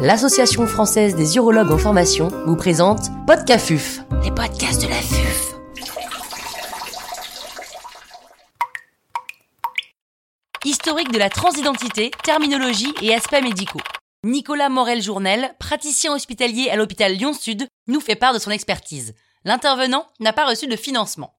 l'Association française des urologues en formation vous présente Podcafuf, les podcasts de la FUF. Historique de la transidentité, terminologie et aspects médicaux. Nicolas Morel-Journel, praticien hospitalier à l'hôpital Lyon-Sud, nous fait part de son expertise. L'intervenant n'a pas reçu de financement.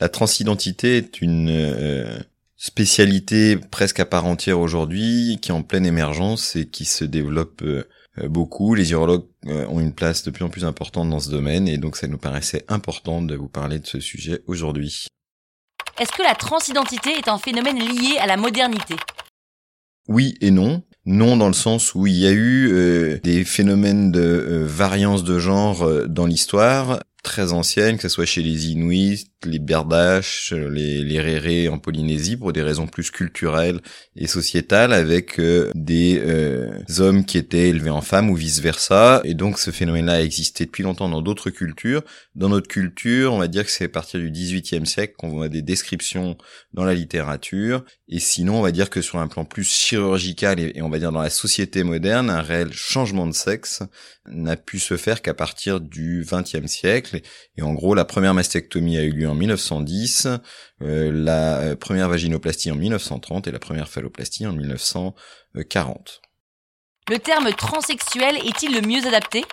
La transidentité est une euh, spécialité presque à part entière aujourd'hui, qui est en pleine émergence et qui se développe euh, beaucoup. Les urologues euh, ont une place de plus en plus importante dans ce domaine et donc ça nous paraissait important de vous parler de ce sujet aujourd'hui. Est-ce que la transidentité est un phénomène lié à la modernité? Oui et non. Non dans le sens où il y a eu des phénomènes de variance de genre dans l'histoire très anciennes, que ce soit chez les Inuits, les Berdaches, les, les Rérés en Polynésie, pour des raisons plus culturelles et sociétales, avec euh, des euh, hommes qui étaient élevés en femmes ou vice-versa. Et donc ce phénomène-là a existé depuis longtemps dans d'autres cultures. Dans notre culture, on va dire que c'est à partir du XVIIIe siècle qu'on voit des descriptions dans la littérature. Et sinon, on va dire que sur un plan plus chirurgical et, et on va dire dans la société moderne, un réel changement de sexe n'a pu se faire qu'à partir du XXe siècle et en gros, la première mastectomie a eu lieu en 1910, euh, la euh, première vaginoplastie en 1930 et la première phalloplastie en 1940. Le terme transsexuel est-il le mieux adapté?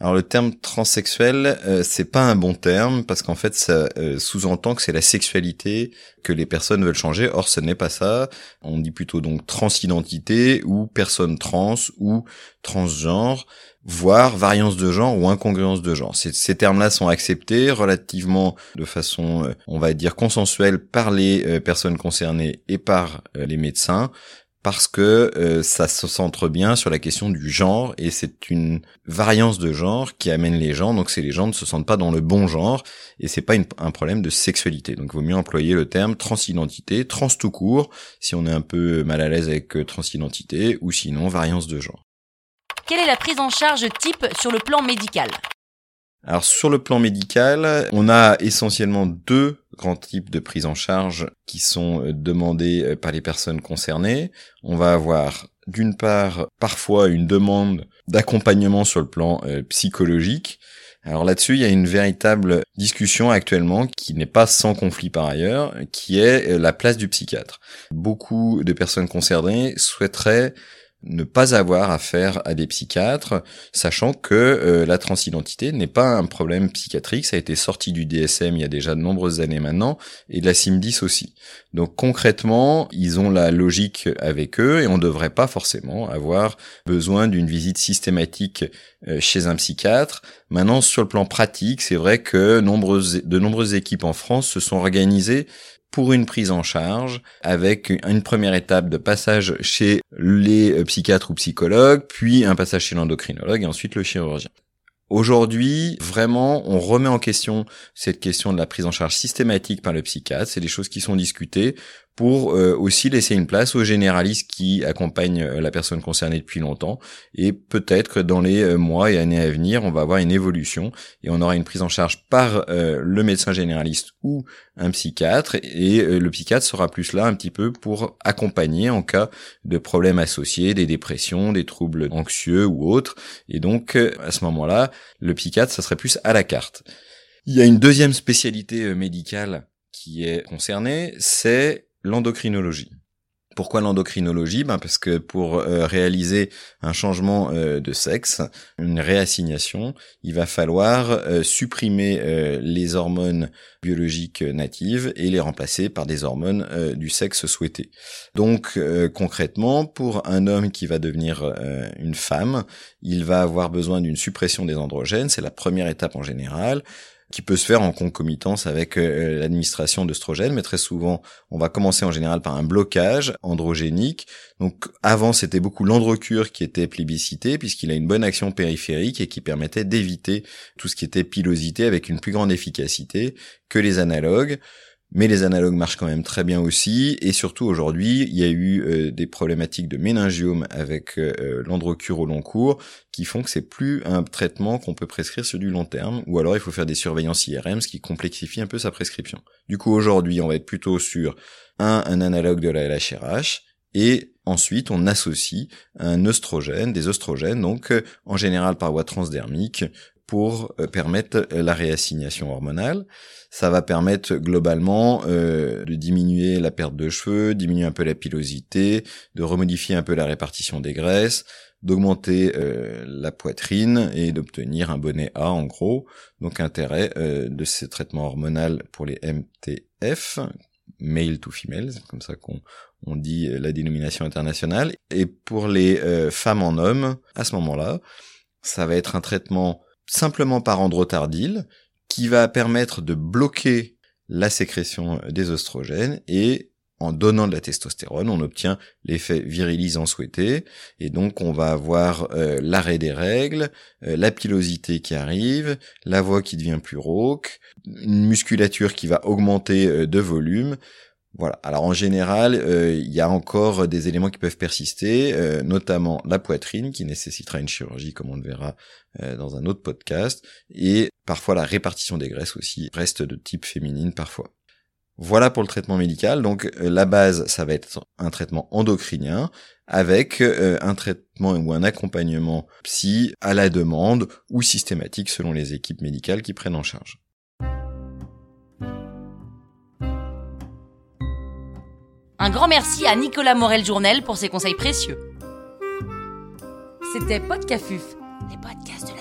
Alors le terme transsexuel, euh, c'est pas un bon terme parce qu'en fait ça sous-entend que c'est la sexualité que les personnes veulent changer. Or ce n'est pas ça. On dit plutôt donc transidentité ou personne trans ou transgenre voire variance de genre ou incongruence de genre. Ces, termes-là sont acceptés relativement de façon, euh, on va dire, consensuelle par les euh, personnes concernées et par euh, les médecins, parce que ça se centre bien sur la question du genre, et c'est une variance de genre qui amène les gens, donc c'est les gens ne se sentent pas dans le bon genre, et c'est pas un problème de sexualité. Donc il vaut mieux employer le terme transidentité, trans tout court, si on est un peu mal à l'aise avec transidentité, ou sinon variance de genre. Quelle est la prise en charge type sur le plan médical? Alors sur le plan médical, on a essentiellement deux grands types de prise en charge qui sont euh, demandés euh, par les personnes concernées. On va avoir d'une part parfois une demande d'accompagnement sur le plan euh, psychologique. Alors là-dessus, il y a une véritable discussion actuellement qui n'est pas sans conflit par ailleurs, qui est la place du psychiatre. Beaucoup de personnes concernées souhaiteraient ne pas avoir affaire à des psychiatres, sachant que euh, la transidentité n'est pas un problème psychiatrique, ça a été sorti du DSM il y a déjà de nombreuses années maintenant, et de la CIM10 aussi. Donc concrètement, ils ont la logique avec eux, et on ne devrait pas forcément avoir besoin d'une visite systématique euh, chez un psychiatre. Maintenant, sur le plan pratique, c'est vrai que de nombreuses équipes en France se sont organisées pour une prise en charge avec une première étape de passage chez les euh, psychiatres ou psychologues, puis un passage chez l'endocrinologue et ensuite le chirurgien. Aujourd'hui, vraiment, on remet en question cette question de la prise en charge systématique par le psychiatre. C'est des choses qui sont discutées pour euh, aussi laisser une place aux généralistes qui accompagnent euh, la personne concernée depuis longtemps. Et peut-être que dans les euh, mois et années à venir, on va avoir une évolution et on aura une prise en charge par le médecin généraliste ou un psychiatre. Et le psychiatre sera plus là un petit peu pour accompagner en cas de problèmes associés, des dépressions, des troubles anxieux ou autres. Et donc, à ce moment-là, le psychiatre, ça serait plus à la carte. Il y a une deuxième spécialité médicale qui est concernée, c'est l'endocrinologie. Pourquoi l'endocrinologie? Ben Parce que pour euh, réaliser un changement euh, de sexe, une réassignation, il va falloir euh, supprimer les hormones biologiques natives et les remplacer par des hormones du sexe souhaité. Donc concrètement, pour un homme qui va devenir une femme, il va avoir besoin d'une suppression des androgènes, c'est la première étape en général qui peut se faire en concomitance avec euh, l'administration d'œstrogènes, mais très souvent, on va commencer en général par un blocage androgénique. Donc avant, c'était beaucoup l'androcure qui était plébiscité, puisqu'il a une bonne action périphérique et qui permettait d'éviter tout ce qui était pilosité avec une plus grande efficacité que les analogues. Mais les analogues marchent quand même très bien aussi. Et surtout aujourd'hui, il y a eu euh, des problématiques de méningiome avec euh, l'androcure au long cours qui font que c'est plus un traitement qu'on peut prescrire sur du long terme, ou alors il faut faire des surveillances IRM, ce qui complexifie un peu sa prescription. Du coup aujourd'hui, on va être plutôt sur un, un analogue de la LHRH, et ensuite on associe un oestrogène, des oestrogènes, donc euh, en général par voie transdermique, pour permettre la réassignation hormonale. Ça va permettre globalement euh, de diminuer la perte de cheveux, diminuer un peu la pilosité, de remodifier un peu la répartition des graisses, d'augmenter euh, la poitrine et d'obtenir un bonnet A en gros. Donc intérêt euh, de ces traitements hormonaux pour les MTF, male to female, c'est comme ça qu'on on dit la dénomination internationale. Et pour les femmes en hommes, à ce moment-là, ça va être un traitement simplement par androtardile qui va permettre de bloquer la sécrétion des oestrogènes et en donnant de la testostérone, on obtient l'effet virilisant souhaité. Et donc on va avoir euh, l'arrêt des règles, euh, la pilosité qui arrive, la voix qui devient plus rauque, une musculature qui va augmenter euh, de volume, voilà. Alors en général, euh, il y a encore des éléments qui peuvent persister, euh, notamment la poitrine qui nécessitera une chirurgie, comme on le verra euh, dans un autre podcast, et parfois la répartition des graisses aussi reste de type féminine parfois. Voilà pour le traitement médical. Donc la base, ça va être un traitement endocrinien avec un traitement ou un accompagnement psy à la demande ou systématique selon les équipes médicales qui prennent en charge. Un grand merci à Nicolas Morel-Journel pour ses conseils précieux. C'était Podcafuf, les podcasts de